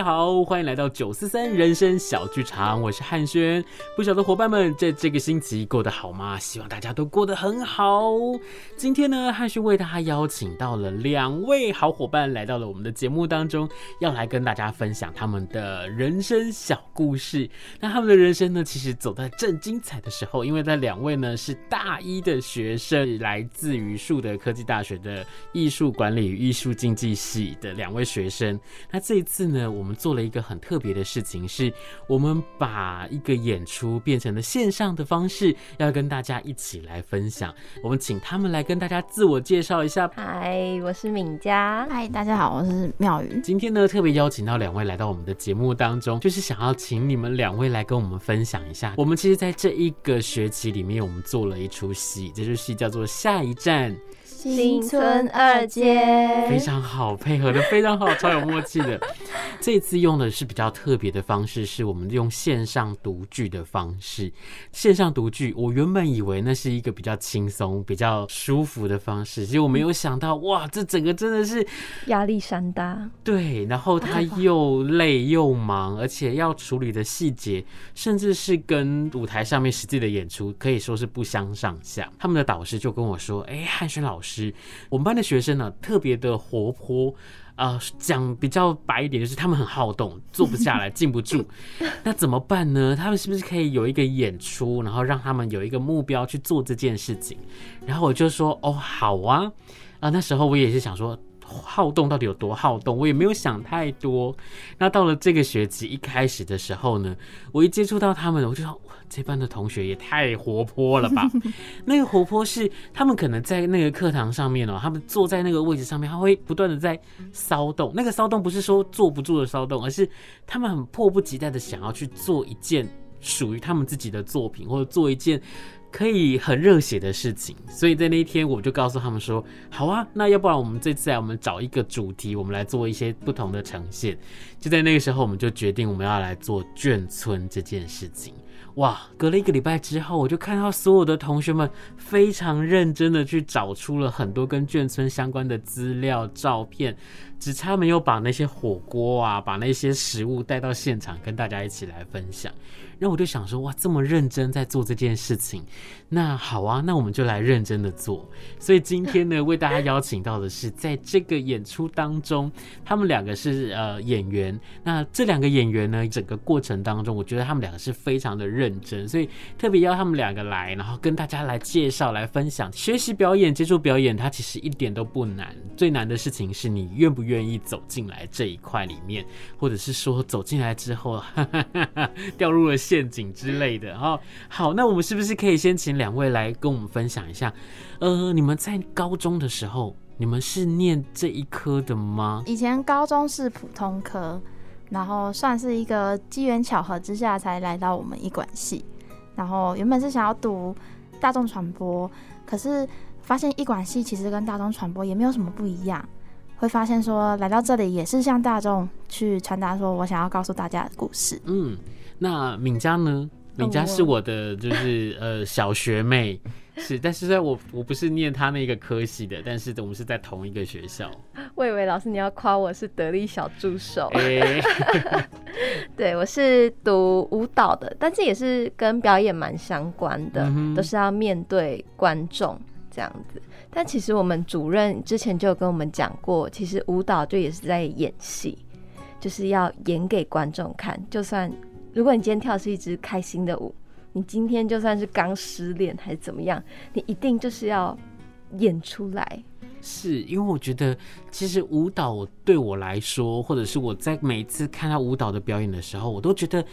家好，欢迎来到九四三人生小剧场，我是汉轩。不晓得伙伴们在这个星期过得好吗？希望大家都过得很好。今天呢，汉轩为大家邀请到了两位好伙伴来到了我们的节目当中，要来跟大家分享他们的人生小故事。那他们的人生呢，其实走在正精彩的时候，因为在两位呢是大一的学生，来自于树德科技大学的艺术管理与艺术经济系的两位学生。那这一次呢，我们做了一个很特别的事情，是我们把一个演出变成了线上的方式，要跟大家一起来分享。我们请他们来跟大家自我介绍一下。嗨，我是敏佳。嗨，大家好，我是妙宇。今天呢，特别邀请到两位来到我们的节目当中，就是想要请你们两位来跟我们分享一下。我们其实在这一个学期里面，我们做了一出戏，这出戏叫做《下一站》。新村二街非常好，配合的非常好，超有默契的。这次用的是比较特别的方式，是我们用线上读剧的方式。线上读剧，我原本以为那是一个比较轻松、比较舒服的方式，结果我没有想到，哇，这整个真的是压力山大。对，然后他又累又忙，而且要处理的细节，甚至是跟舞台上面实际的演出可以说是不相上下。他们的导师就跟我说：“哎，汉轩老师。”我们班的学生呢，特别的活泼啊，讲比较白一点，就是他们很好动，坐不下来，静不住。那怎么办呢？他们是不是可以有一个演出，然后让他们有一个目标去做这件事情？然后我就说，哦，好啊，啊，那时候我也是想说。好动到底有多好动？我也没有想太多。那到了这个学期一开始的时候呢，我一接触到他们，我就这班的同学也太活泼了吧！那个活泼是他们可能在那个课堂上面哦，他们坐在那个位置上面，他会不断的在骚动。那个骚动不是说坐不住的骚动，而是他们很迫不及待的想要去做一件属于他们自己的作品，或者做一件。可以很热血的事情，所以在那一天我就告诉他们说：“好啊，那要不然我们这次来，我们找一个主题，我们来做一些不同的呈现。”就在那个时候，我们就决定我们要来做眷村这件事情。哇，隔了一个礼拜之后，我就看到所有的同学们非常认真的去找出了很多跟眷村相关的资料、照片，只差没有把那些火锅啊，把那些食物带到现场跟大家一起来分享。然后我就想说，哇，这么认真在做这件事情，那好啊，那我们就来认真的做。所以今天呢，为大家邀请到的是，在这个演出当中，他们两个是呃演员。那这两个演员呢，整个过程当中，我觉得他们两个是非常的认真，所以特别邀他们两个来，然后跟大家来介绍、来分享。学习表演、接触表演，它其实一点都不难，最难的事情是你愿不愿愿意走进来这一块里面，或者是说走进来之后，哈哈哈哈掉入了。陷阱之类的，好，好，那我们是不是可以先请两位来跟我们分享一下？呃，你们在高中的时候，你们是念这一科的吗？以前高中是普通科，然后算是一个机缘巧合之下才来到我们艺管系。然后原本是想要读大众传播，可是发现艺管系其实跟大众传播也没有什么不一样。会发现说来到这里也是向大众去传达说我想要告诉大家的故事。嗯。那敏佳呢？敏佳是我的，就是呃小学妹，是，但是在我我不是念她那个科系的，但是我们是在同一个学校。我以为老师你要夸我是得力小助手。欸、对，我是读舞蹈的，但是也是跟表演蛮相关的，嗯、都是要面对观众这样子。但其实我们主任之前就有跟我们讲过，其实舞蹈就也是在演戏，就是要演给观众看，就算。如果你今天跳是一支开心的舞，你今天就算是刚失恋还是怎么样，你一定就是要演出来。是因为我觉得，其实舞蹈对我来说，或者是我在每一次看到舞蹈的表演的时候，我都觉得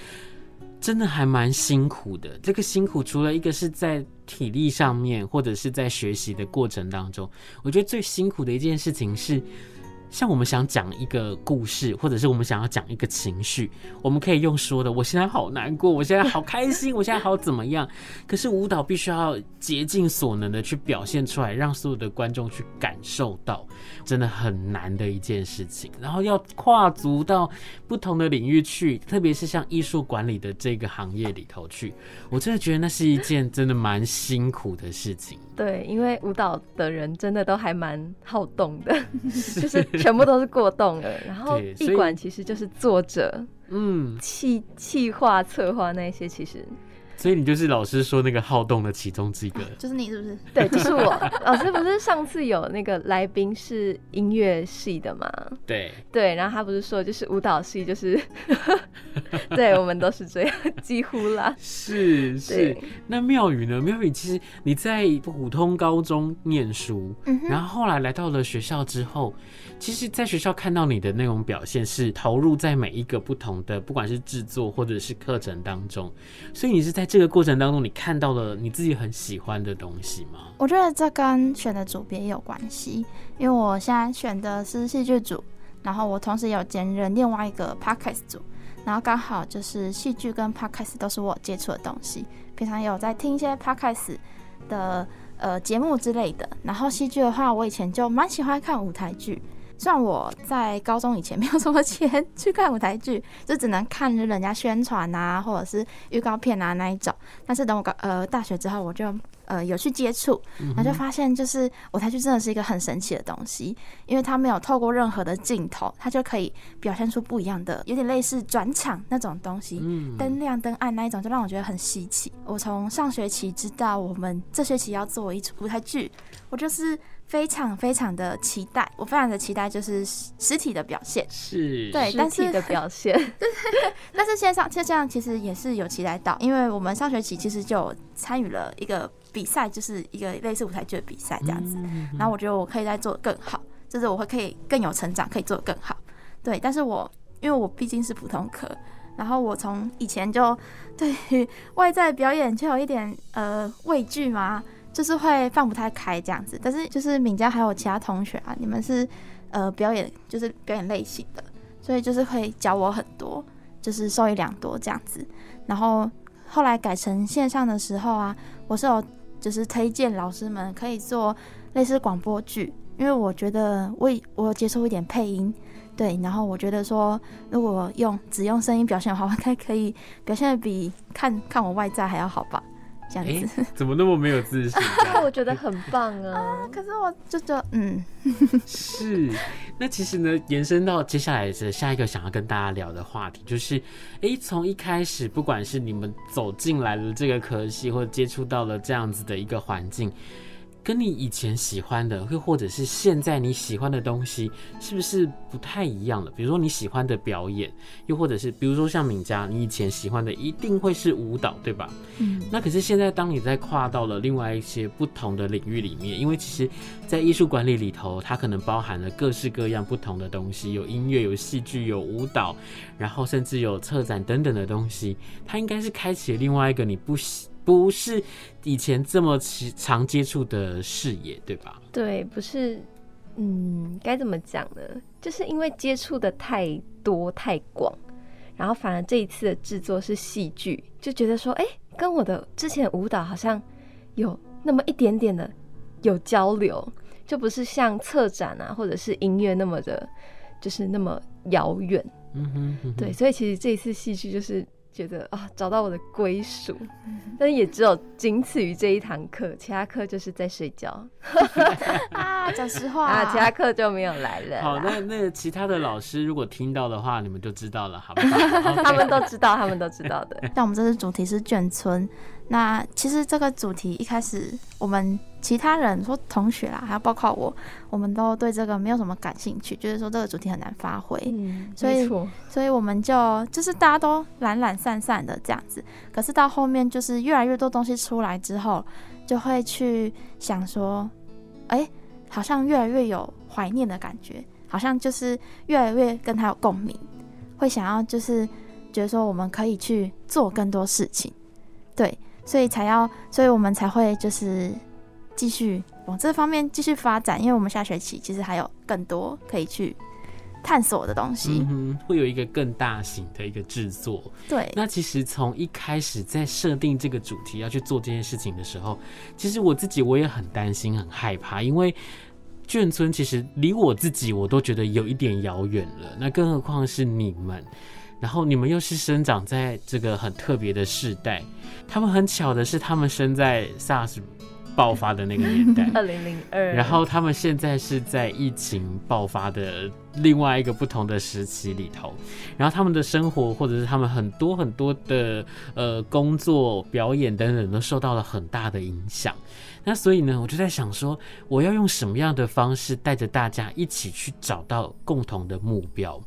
真的还蛮辛苦的。这个辛苦除了一个是在体力上面，或者是在学习的过程当中，我觉得最辛苦的一件事情是。像我们想讲一个故事，或者是我们想要讲一个情绪，我们可以用说的。我现在好难过，我现在好开心，我现在好怎么样？可是舞蹈必须要竭尽所能的去表现出来，让所有的观众去感受到，真的很难的一件事情。然后要跨足到不同的领域去，特别是像艺术管理的这个行业里头去，我真的觉得那是一件真的蛮辛苦的事情。对，因为舞蹈的人真的都还蛮好动的，就是。全部都是过动的，然后艺馆其实就是作者，嗯，企企划策划那些其实。所以你就是老师说那个好动的其中之一个，就是你是不是？对，就是我。老师不是上次有那个来宾是音乐系的吗？对对，然后他不是说就是舞蹈系，就是 对，我们都是这样，几乎啦。是是。那妙宇呢？妙宇其实你在普通高中念书，嗯、然后后来来到了学校之后，其实在学校看到你的那种表现是投入在每一个不同的，不管是制作或者是课程当中，所以你是在。这个过程当中，你看到了你自己很喜欢的东西吗？我觉得这跟选的组别也有关系，因为我现在选的是戏剧组，然后我同时有兼任另外一个 podcast 组，然后刚好就是戏剧跟 podcast 都是我接触的东西，平常有在听一些 podcast 的呃节目之类的。然后戏剧的话，我以前就蛮喜欢看舞台剧。虽然我在高中以前没有什么钱去看舞台剧，就只能看人家宣传啊，或者是预告片啊那一种。但是等我高呃大学之后，我就呃有去接触，然后就发现就是舞台剧真的是一个很神奇的东西，因为它没有透过任何的镜头，它就可以表现出不一样的，有点类似转场那种东西，灯亮灯暗那一种，就让我觉得很稀奇。我从上学期知道我们这学期要做一出舞台剧，我就是。非常非常的期待，我非常的期待，就是实体的表现，是。对，但是的 表现，对，但是线上，就这样，其实也是有期待到，因为我们上学期其实就参与了一个比赛，就是一个类似舞台剧的比赛这样子，然后我觉得我可以再做得更好，就是我会可以更有成长，可以做得更好，对，但是我因为我毕竟是普通科，然后我从以前就对于 外在表演就有一点呃畏惧嘛。就是会放不太开这样子，但是就是敏佳还有其他同学啊，你们是呃表演就是表演类型的，所以就是会教我很多，就是受益良多这样子。然后后来改成线上的时候啊，我是有就是推荐老师们可以做类似广播剧，因为我觉得我我接受一点配音，对，然后我觉得说如果用只用声音表现的话，我应该可以表现得比看看我外在还要好吧。这样子、欸、怎么那么没有自信？我觉得很棒啊，啊！可是我就就嗯，是。那其实呢，延伸到接下来的下一个想要跟大家聊的话题，就是，哎、欸，从一开始，不管是你们走进来了这个科系，或者接触到了这样子的一个环境。跟你以前喜欢的，又或者是现在你喜欢的东西，是不是不太一样了？比如说你喜欢的表演，又或者是比如说像敏佳，你以前喜欢的一定会是舞蹈，对吧？嗯。那可是现在，当你在跨到了另外一些不同的领域里面，因为其实，在艺术管理里头，它可能包含了各式各样不同的东西，有音乐，有戏剧，有舞蹈，然后甚至有策展等等的东西，它应该是开启了另外一个你不喜。不是以前这么常接触的视野，对吧？对，不是，嗯，该怎么讲呢？就是因为接触的太多太广，然后反而这一次的制作是戏剧，就觉得说，哎，跟我的之前的舞蹈好像有那么一点点的有交流，就不是像策展啊或者是音乐那么的，就是那么遥远。嗯哼，嗯哼，对，所以其实这一次戏剧就是。觉得啊，找到我的归属，但也只有仅此于这一堂课，其他课就是在睡觉 啊，讲实话 啊，其他课就没有来了。好，那那其他的老师如果听到的话，你们就知道了，好不好？他们都知道，他们都知道的。但我们这次主题是眷村。那其实这个主题一开始，我们其他人说同学啦，还有包括我，我们都对这个没有什么感兴趣，就是说这个主题很难发挥，嗯，所以所以我们就就是大家都懒懒散散的这样子。可是到后面就是越来越多东西出来之后，就会去想说，哎、欸，好像越来越有怀念的感觉，好像就是越来越跟他有共鸣，会想要就是。觉得说我们可以去做更多事情，对，所以才要，所以我们才会就是继续往这方面继续发展，因为我们下学期其实还有更多可以去探索的东西，嗯，会有一个更大型的一个制作。对，那其实从一开始在设定这个主题要去做这件事情的时候，其实我自己我也很担心、很害怕，因为。眷村其实离我自己我都觉得有一点遥远了，那更何况是你们，然后你们又是生长在这个很特别的世代，他们很巧的是，他们生在 SARS 爆发的那个年代，二零零二，然后他们现在是在疫情爆发的另外一个不同的时期里头，然后他们的生活或者是他们很多很多的呃工作、表演等等都受到了很大的影响。那所以呢，我就在想说，我要用什么样的方式带着大家一起去找到共同的目标？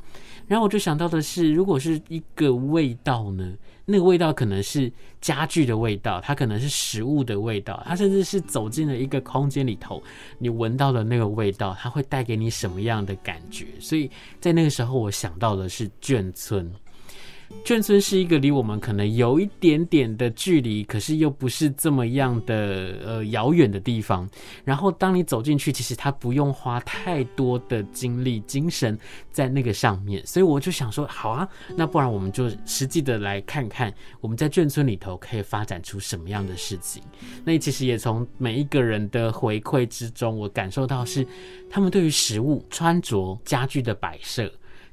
然后我就想到的是，如果是一个味道呢，那个味道可能是家具的味道，它可能是食物的味道，它甚至是走进了一个空间里头，你闻到的那个味道，它会带给你什么样的感觉？所以在那个时候，我想到的是眷村。眷村是一个离我们可能有一点点的距离，可是又不是这么样的呃遥远的地方。然后当你走进去，其实它不用花太多的精力、精神在那个上面。所以我就想说，好啊，那不然我们就实际的来看看，我们在眷村里头可以发展出什么样的事情。那其实也从每一个人的回馈之中，我感受到是他们对于食物、穿着、家具的摆设。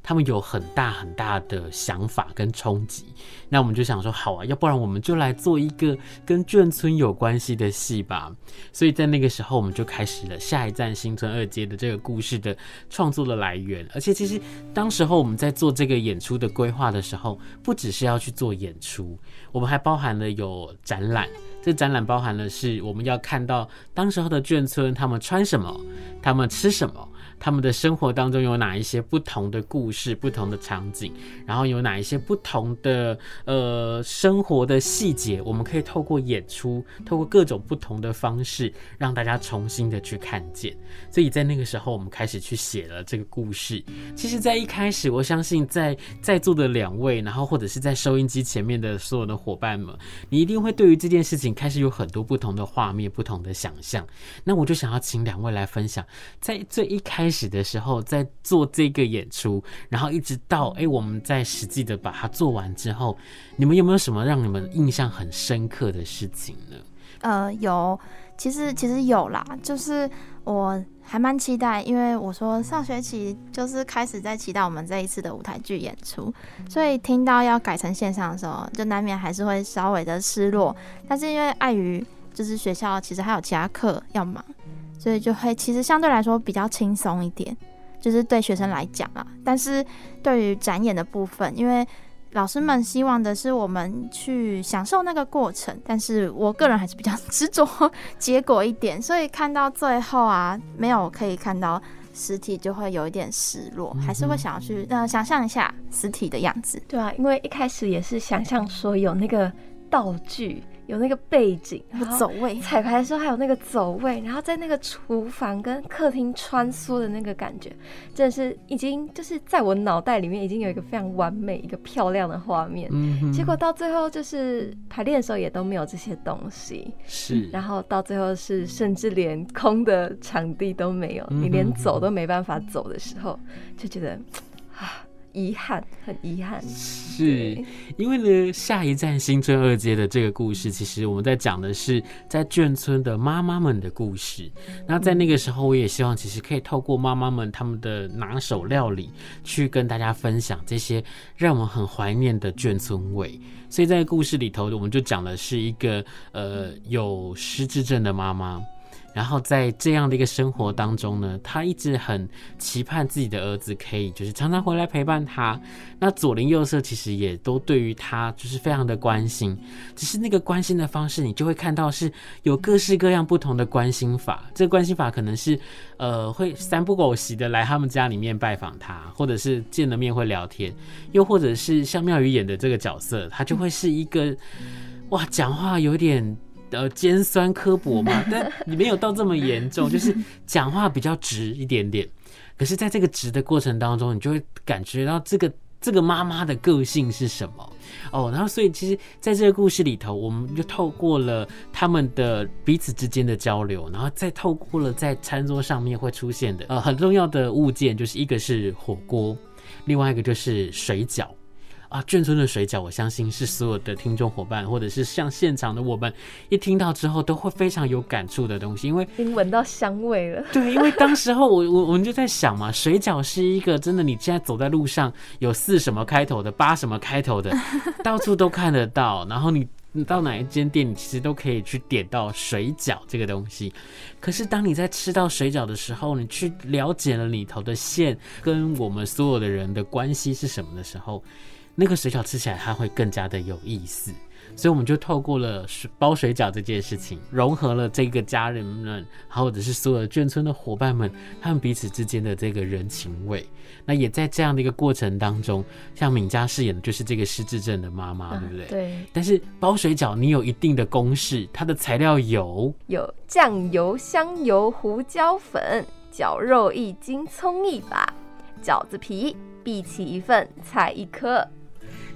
他们有很大很大的想法跟冲击，那我们就想说，好啊，要不然我们就来做一个跟眷村有关系的戏吧。所以在那个时候，我们就开始了下一站新村二街的这个故事的创作的来源。而且，其实当时候我们在做这个演出的规划的时候，不只是要去做演出，我们还包含了有展览。这展览包含了是我们要看到当时候的眷村，他们穿什么，他们吃什么。他们的生活当中有哪一些不同的故事、不同的场景，然后有哪一些不同的呃生活的细节，我们可以透过演出，透过各种不同的方式，让大家重新的去看见。所以在那个时候，我们开始去写了这个故事。其实，在一开始，我相信在在座的两位，然后或者是在收音机前面的所有的伙伴们，你一定会对于这件事情开始有很多不同的画面、不同的想象。那我就想要请两位来分享，在最一开。开始的时候，在做这个演出，然后一直到哎，我们在实际的把它做完之后，你们有没有什么让你们印象很深刻的事情呢？呃，有，其实其实有啦，就是我还蛮期待，因为我说上学期就是开始在期待我们这一次的舞台剧演出，所以听到要改成线上的时候，就难免还是会稍微的失落，但是因为碍于就是学校其实还有其他课要忙。所以就会其实相对来说比较轻松一点，就是对学生来讲啊。但是对于展演的部分，因为老师们希望的是我们去享受那个过程，但是我个人还是比较 执着结果一点，所以看到最后啊，没有可以看到实体，就会有一点失落，还是会想要去呃想象一下实体的样子。对啊，因为一开始也是想象说有那个道具。有那个背景，那个走位，彩排的时候还有那个走位，然后在那个厨房跟客厅穿梭的那个感觉，真的是已经就是在我脑袋里面已经有一个非常完美、一个漂亮的画面。嗯。结果到最后就是排练的时候也都没有这些东西，是。然后到最后是甚至连空的场地都没有，你连走都没办法走的时候，就觉得啊。遗憾，很遗憾，是因为呢，下一站新村二街的这个故事，其实我们在讲的是在眷村的妈妈们的故事。那在那个时候，我也希望其实可以透过妈妈们他们的拿手料理，去跟大家分享这些让我们很怀念的眷村味。所以在故事里头，我们就讲的是一个呃有失智症的妈妈。然后在这样的一个生活当中呢，他一直很期盼自己的儿子可以就是常常回来陪伴他。那左邻右舍其实也都对于他就是非常的关心，只是那个关心的方式，你就会看到是有各式各样不同的关心法。这个关心法可能是呃会三不狗席的来他们家里面拜访他，或者是见了面会聊天，又或者是像妙宇演的这个角色，他就会是一个哇讲话有点。呃，尖酸刻薄嘛，但你没有到这么严重，就是讲话比较直一点点。可是，在这个直的过程当中，你就会感觉到这个这个妈妈的个性是什么哦。然后，所以其实在这个故事里头，我们就透过了他们的彼此之间的交流，然后再透过了在餐桌上面会出现的呃很重要的物件，就是一个是火锅，另外一个就是水饺。啊，眷村的水饺，我相信是所有的听众伙伴，或者是像现场的我们，一听到之后都会非常有感触的东西，因为已经闻到香味了。对，因为当时候我我我们就在想嘛，水饺是一个真的，你现在走在路上有四什么开头的，八什么开头的，到处都看得到。然后你你到哪一间店，你其实都可以去点到水饺这个东西。可是当你在吃到水饺的时候，你去了解了里头的馅跟我们所有的人的关系是什么的时候。那个水饺吃起来它会更加的有意思，所以我们就透过了包水饺这件事情，融合了这个家人们，或者是所有眷村的伙伴们，他们彼此之间的这个人情味。那也在这样的一个过程当中，像敏佳饰演的就是这个失智症的妈妈，对不对？对。但是包水饺你有一定的公式，它的材料有有酱油、香油、胡椒粉、绞肉一斤、葱一把、饺子皮，荸荠一份，菜一颗。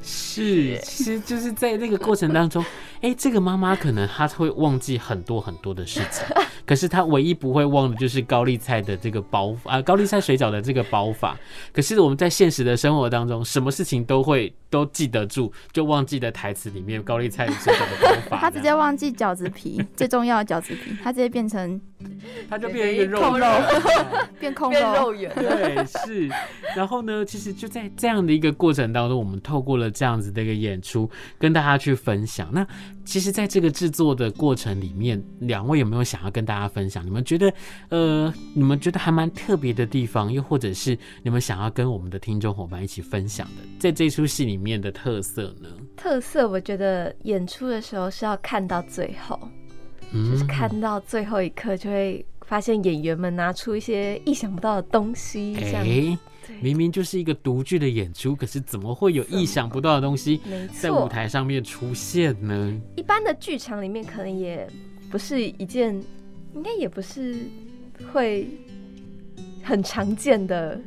是，其实就是在那个过程当中，哎、欸，这个妈妈可能她会忘记很多很多的事情，可是她唯一不会忘的就是高丽菜的这个包啊，高丽菜水饺的这个包法。可是我们在现实的生活当中，什么事情都会都记得住，就忘记的台词里面高丽菜水饺的包法。她直接忘记饺子皮最重要的饺子皮，他直接变成，它就变成一个肉，空肉，变空肉，肉 圆。对，是。然后呢，其实就在这样的一个过程当中，我们透过了。这样子的一个演出，跟大家去分享。那其实，在这个制作的过程里面，两位有没有想要跟大家分享？你们觉得，呃，你们觉得还蛮特别的地方，又或者是你们想要跟我们的听众伙伴一起分享的，在这出戏里面的特色呢？特色，我觉得演出的时候是要看到最后，嗯、就是看到最后一刻，就会发现演员们拿出一些意想不到的东西，这样。欸明明就是一个独剧的演出，可是怎么会有意想不到的东西在舞台上面出现呢？一般的剧场里面可能也不是一件，应该也不是会很常见的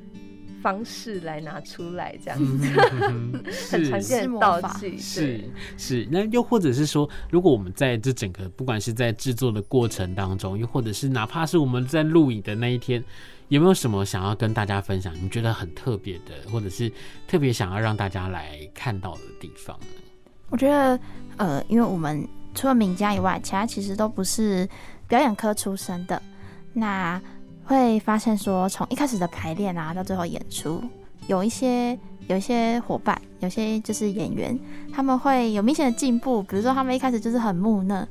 方式来拿出来这样子，嗯、很常见的道具。是是，那又或者是说，如果我们在这整个不管是在制作的过程当中，又或者是哪怕是我们在录影的那一天。有没有什么想要跟大家分享？你觉得很特别的，或者是特别想要让大家来看到的地方呢？我觉得，呃，因为我们除了敏佳以外，其他其实都不是表演科出身的。那会发现说，从一开始的排练啊，到最后演出，有一些有一些伙伴，有些就是演员，他们会有明显的进步。比如说，他们一开始就是很木讷。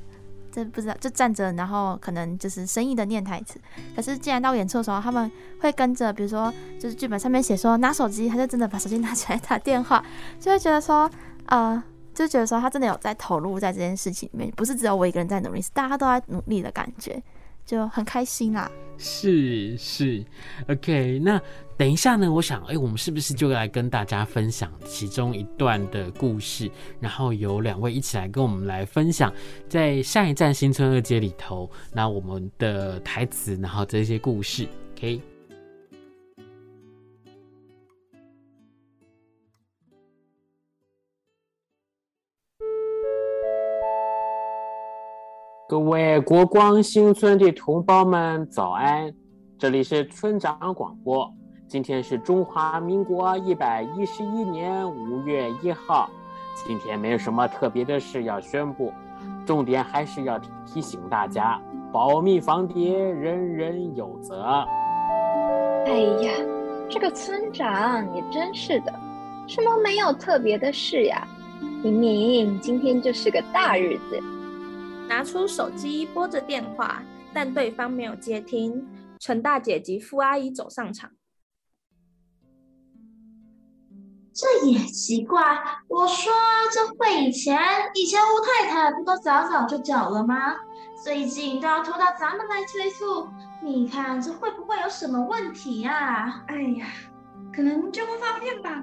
这不知道，就站着，然后可能就是生硬的念台词。可是既然到演出的时候，他们会跟着，比如说就是剧本上面写说拿手机，他就真的把手机拿起来打电话，就会觉得说，呃，就觉得说他真的有在投入在这件事情里面，不是只有我一个人在努力，是大家都在努力的感觉，就很开心啦。是是，OK，那。等一下呢，我想，哎、我们是不是就来跟大家分享其中一段的故事？然后由两位一起来跟我们来分享，在下一站新村二街里头，那我们的台词，然后这些故事，OK。各位国光新村的同胞们，早安！这里是村长广播。今天是中华民国一百一十一年五月一号。今天没有什么特别的事要宣布，重点还是要提醒大家：保密防谍，人人有责。哎呀，这个村长也真是的，什么没有特别的事呀？明明今天就是个大日子。拿出手机拨着电话，但对方没有接听。陈大姐及傅阿姨走上场。这也奇怪，我说这会以前，以前吴太太不都早早就缴了吗？最近都要拖到咱们来催促，你看这会不会有什么问题呀、啊？哎呀，可能就不方便吧。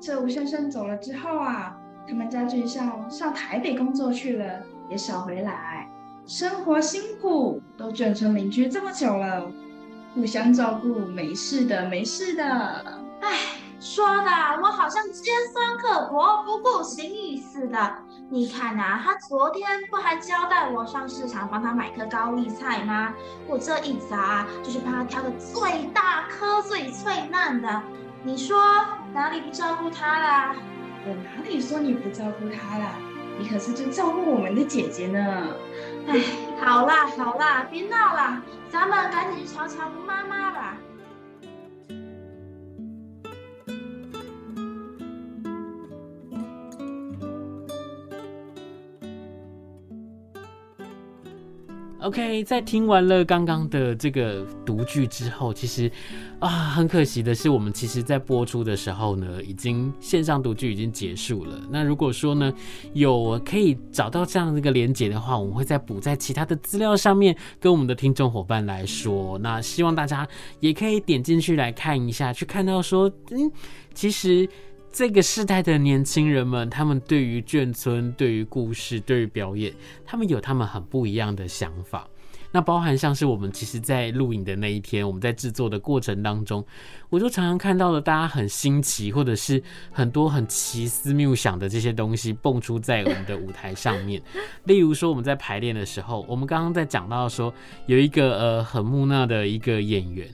这吴先生走了之后啊，他们家俊孝上台北工作去了，也少回来，生活辛苦，都卷成邻居这么久了，互相照顾，没事的，没事的。哎。说的我好像尖酸刻薄、不顾情义似的。你看啊，他昨天不还交代我上市场帮他买颗高丽菜吗？我这一砸，就是帮他挑个最大颗、最脆嫩的。你说哪里不照顾他啦？我哪里说你不照顾他啦？你可是最照顾我们的姐姐呢。哎，好啦好啦，别闹啦，咱们赶紧去瞧瞧吴妈妈吧。OK，在听完了刚刚的这个读剧之后，其实啊，很可惜的是，我们其实在播出的时候呢，已经线上读剧已经结束了。那如果说呢，有可以找到这样的一个连接的话，我们会再补在其他的资料上面，跟我们的听众伙伴来说。那希望大家也可以点进去来看一下，去看到说，嗯，其实。这个世代的年轻人们，他们对于眷村、对于故事、对于表演，他们有他们很不一样的想法。那包含像是我们其实，在录影的那一天，我们在制作的过程当中，我就常常看到了大家很新奇，或者是很多很奇思妙想的这些东西蹦出在我们的舞台上面。例如说，我们在排练的时候，我们刚刚在讲到说，有一个呃很木讷的一个演员。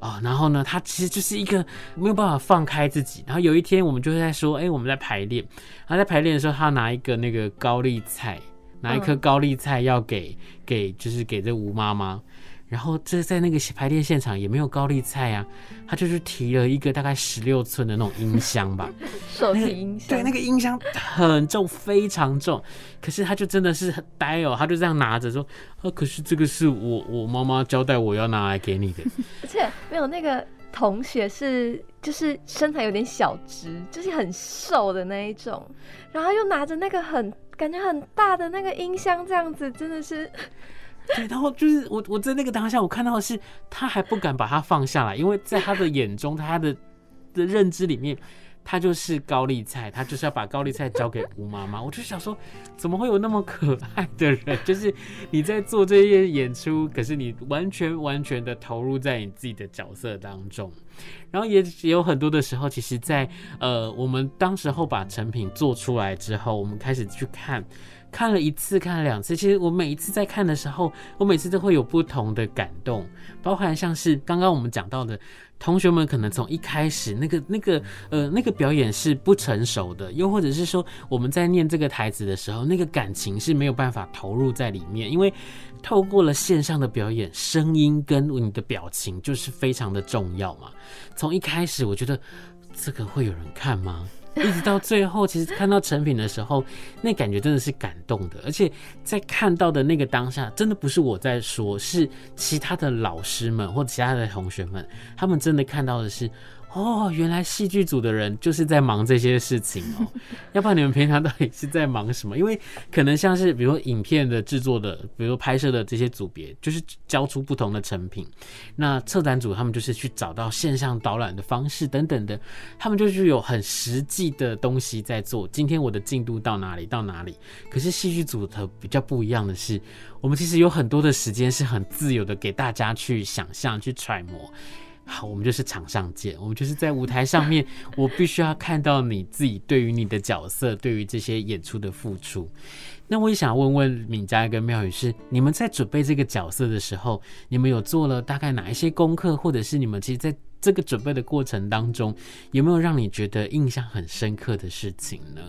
哦，然后呢，他其实就是一个没有办法放开自己。然后有一天，我们就在说，哎，我们在排练。他在排练的时候，他拿一个那个高丽菜，拿一颗高丽菜要给给，就是给这吴妈妈。然后这在那个排练现场也没有高丽菜啊，他就是提了一个大概十六寸的那种音箱吧，手提音箱，对，那个音箱很重，非常重。可是他就真的是很呆哦，他就这样拿着说，啊，可是这个是我我妈妈交代我要拿来给你的。而且没有那个同学是就是身材有点小直，就是很瘦的那一种，然后又拿着那个很感觉很大的那个音箱，这样子真的是。对，然后就是我，我在那个当下，我看到的是他还不敢把它放下来，因为在他的眼中，他的的认知里面，他就是高丽菜，他就是要把高丽菜交给吴妈妈。我就想说，怎么会有那么可爱的人？就是你在做这些演出，可是你完全完全的投入在你自己的角色当中。然后也也有很多的时候，其实在呃，我们当时候把成品做出来之后，我们开始去看。看了一次，看了两次，其实我每一次在看的时候，我每次都会有不同的感动，包含像是刚刚我们讲到的，同学们可能从一开始那个那个呃那个表演是不成熟的，又或者是说我们在念这个台词的时候，那个感情是没有办法投入在里面，因为透过了线上的表演，声音跟你的表情就是非常的重要嘛。从一开始，我觉得这个会有人看吗？一直到最后，其实看到成品的时候，那感觉真的是感动的。而且在看到的那个当下，真的不是我在说，是其他的老师们或其他的同学们，他们真的看到的是。哦，原来戏剧组的人就是在忙这些事情哦，要不然你们平常到底是在忙什么？因为可能像是比如说影片的制作的，比如拍摄的这些组别，就是交出不同的成品。那策展组他们就是去找到线上导览的方式等等的，他们就是有很实际的东西在做。今天我的进度到哪里到哪里？可是戏剧组的比较不一样的是，我们其实有很多的时间是很自由的，给大家去想象、去揣摩。好，我们就是场上见，我们就是在舞台上面，我必须要看到你自己对于你的角色，对于这些演出的付出。那我也想问问敏佳跟妙宇是，你们在准备这个角色的时候，你们有做了大概哪一些功课，或者是你们其实在这个准备的过程当中，有没有让你觉得印象很深刻的事情呢？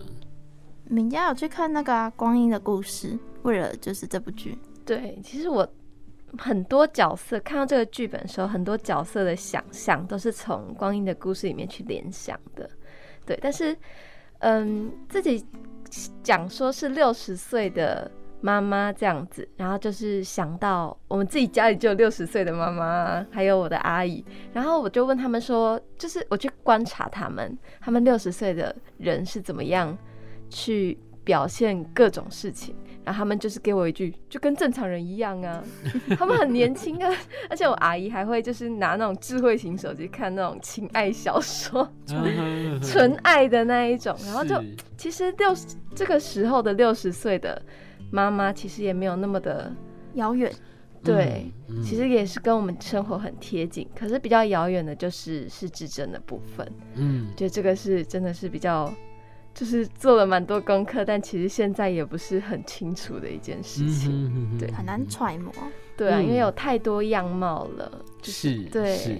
敏佳有去看那个、啊《光阴的故事》，为了就是这部剧。对，其实我。很多角色看到这个剧本的时候，很多角色的想象都是从《光阴的故事》里面去联想的，对。但是，嗯，自己讲说是六十岁的妈妈这样子，然后就是想到我们自己家里就有六十岁的妈妈，还有我的阿姨，然后我就问他们说，就是我去观察他们，他们六十岁的人是怎么样去表现各种事情。然后他们就是给我一句，就跟正常人一样啊。他们很年轻啊，而且我阿姨还会就是拿那种智慧型手机看那种情爱小说，纯爱的那一种。然后就其实六十这个时候的六十岁的妈妈，其实也没有那么的遥远。对，嗯嗯、其实也是跟我们生活很贴近，可是比较遥远的就是失智症的部分。嗯，觉得这个是真的是比较，就是做了蛮多功课，但其实现在也不是很清楚的一件事情。嗯、哼哼哼对，很难揣摩。对啊，嗯、因为有太多样貌了。就是对。是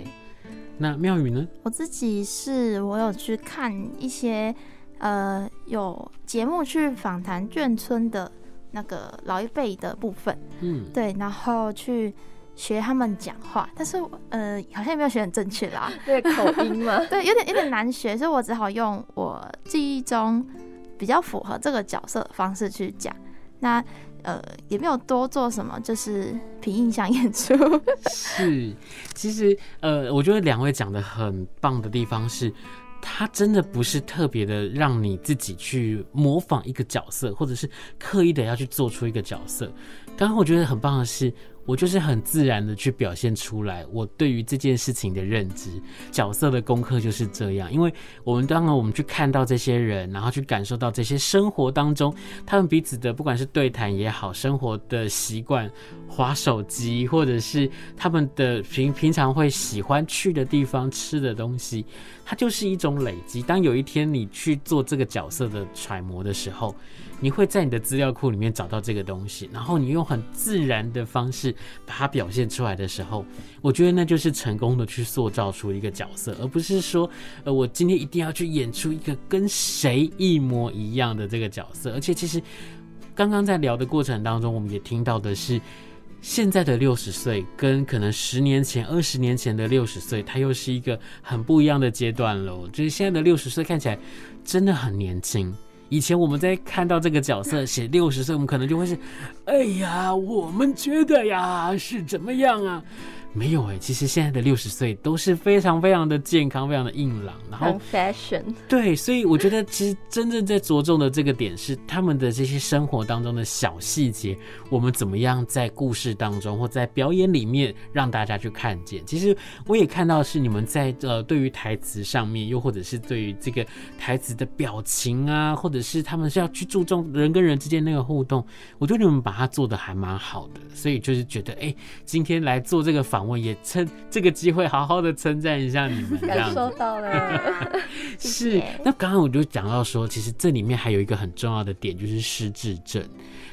那妙宇呢？我自己是我有去看一些呃有节目去访谈眷村的那个老一辈的部分，嗯，对，然后去学他们讲话，但是呃好像也没有学很正确啦，对，口音嘛，对，有点有点难学，所以我只好用我记忆中比较符合这个角色的方式去讲。那呃，也没有多做什么，就是凭印象演出。是，其实呃，我觉得两位讲的很棒的地方是，他真的不是特别的让你自己去模仿一个角色，或者是刻意的要去做出一个角色。刚刚我觉得很棒的是，我就是很自然的去表现出来我对于这件事情的认知，角色的功课就是这样。因为我们当然我们去看到这些人，然后去感受到这些生活当中他们彼此的不管是对谈也好，生活的习惯、滑手机，或者是他们的平平常会喜欢去的地方、吃的东西，它就是一种累积。当有一天你去做这个角色的揣摩的时候，你会在你的资料库里面找到这个东西，然后你用很自然的方式把它表现出来的时候，我觉得那就是成功的去塑造出一个角色，而不是说，呃，我今天一定要去演出一个跟谁一模一样的这个角色。而且其实刚刚在聊的过程当中，我们也听到的是，现在的六十岁跟可能十年前、二十年前的六十岁，它又是一个很不一样的阶段了。就是现在的六十岁看起来真的很年轻。以前我们在看到这个角色 写六十岁，我们可能就会是，哎呀，我们觉得呀是怎么样啊？没有哎、欸，其实现在的六十岁都是非常非常的健康，非常的硬朗，然后很 fashion。对，所以我觉得其实真正在着重的这个点是他们的这些生活当中的小细节，我们怎么样在故事当中或在表演里面让大家去看见。其实我也看到是你们在呃对于台词上面，又或者是对于这个台词的表情啊，或者是他们是要去注重人跟人之间那个互动，我觉得你们把它做的还蛮好的，所以就是觉得哎、欸，今天来做这个访。我也趁这个机会好好的称赞一下你们，感受到了。是，那刚刚我就讲到说，其实这里面还有一个很重要的点，就是失智症。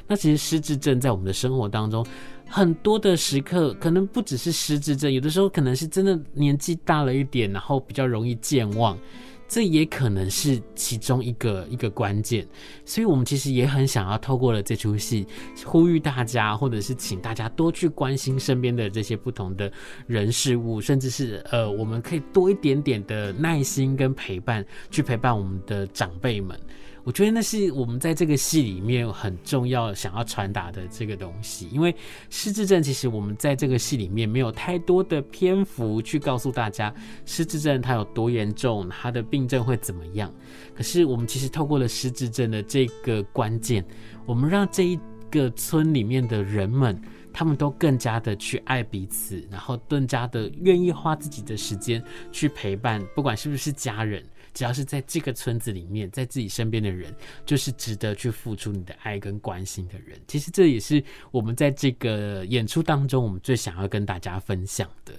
那其实失智症在我们的生活当中，很多的时刻可能不只是失智症，有的时候可能是真的年纪大了一点，然后比较容易健忘。这也可能是其中一个一个关键，所以我们其实也很想要透过了这出戏，呼吁大家，或者是请大家多去关心身边的这些不同的人事物，甚至是呃，我们可以多一点点的耐心跟陪伴，去陪伴我们的长辈们。我觉得那是我们在这个戏里面很重要想要传达的这个东西，因为失智症其实我们在这个戏里面没有太多的篇幅去告诉大家失智症它有多严重，它的病症会怎么样。可是我们其实透过了失智症的这个关键，我们让这一个村里面的人们，他们都更加的去爱彼此，然后更加的愿意花自己的时间去陪伴，不管是不是家人。只要是在这个村子里面，在自己身边的人，就是值得去付出你的爱跟关心的人。其实这也是我们在这个演出当中，我们最想要跟大家分享的。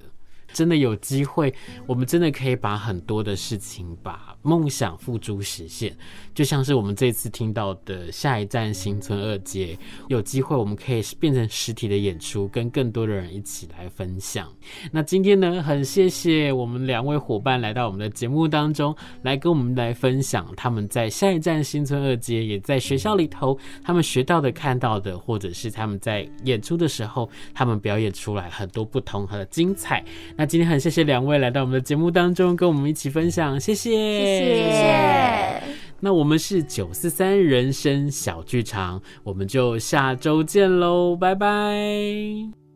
真的有机会，我们真的可以把很多的事情，把梦想付诸实现。就像是我们这次听到的下一站新村二街，有机会我们可以变成实体的演出，跟更多的人一起来分享。那今天呢，很谢谢我们两位伙伴来到我们的节目当中，来跟我们来分享他们在下一站新村二街，也在学校里头他们学到的、看到的，或者是他们在演出的时候，他们表演出来很多不同和精彩。那今天很谢谢两位来到我们的节目当中，跟我们一起分享，谢谢，谢谢。那我们是九四三人生小剧场，我们就下周见喽，拜拜。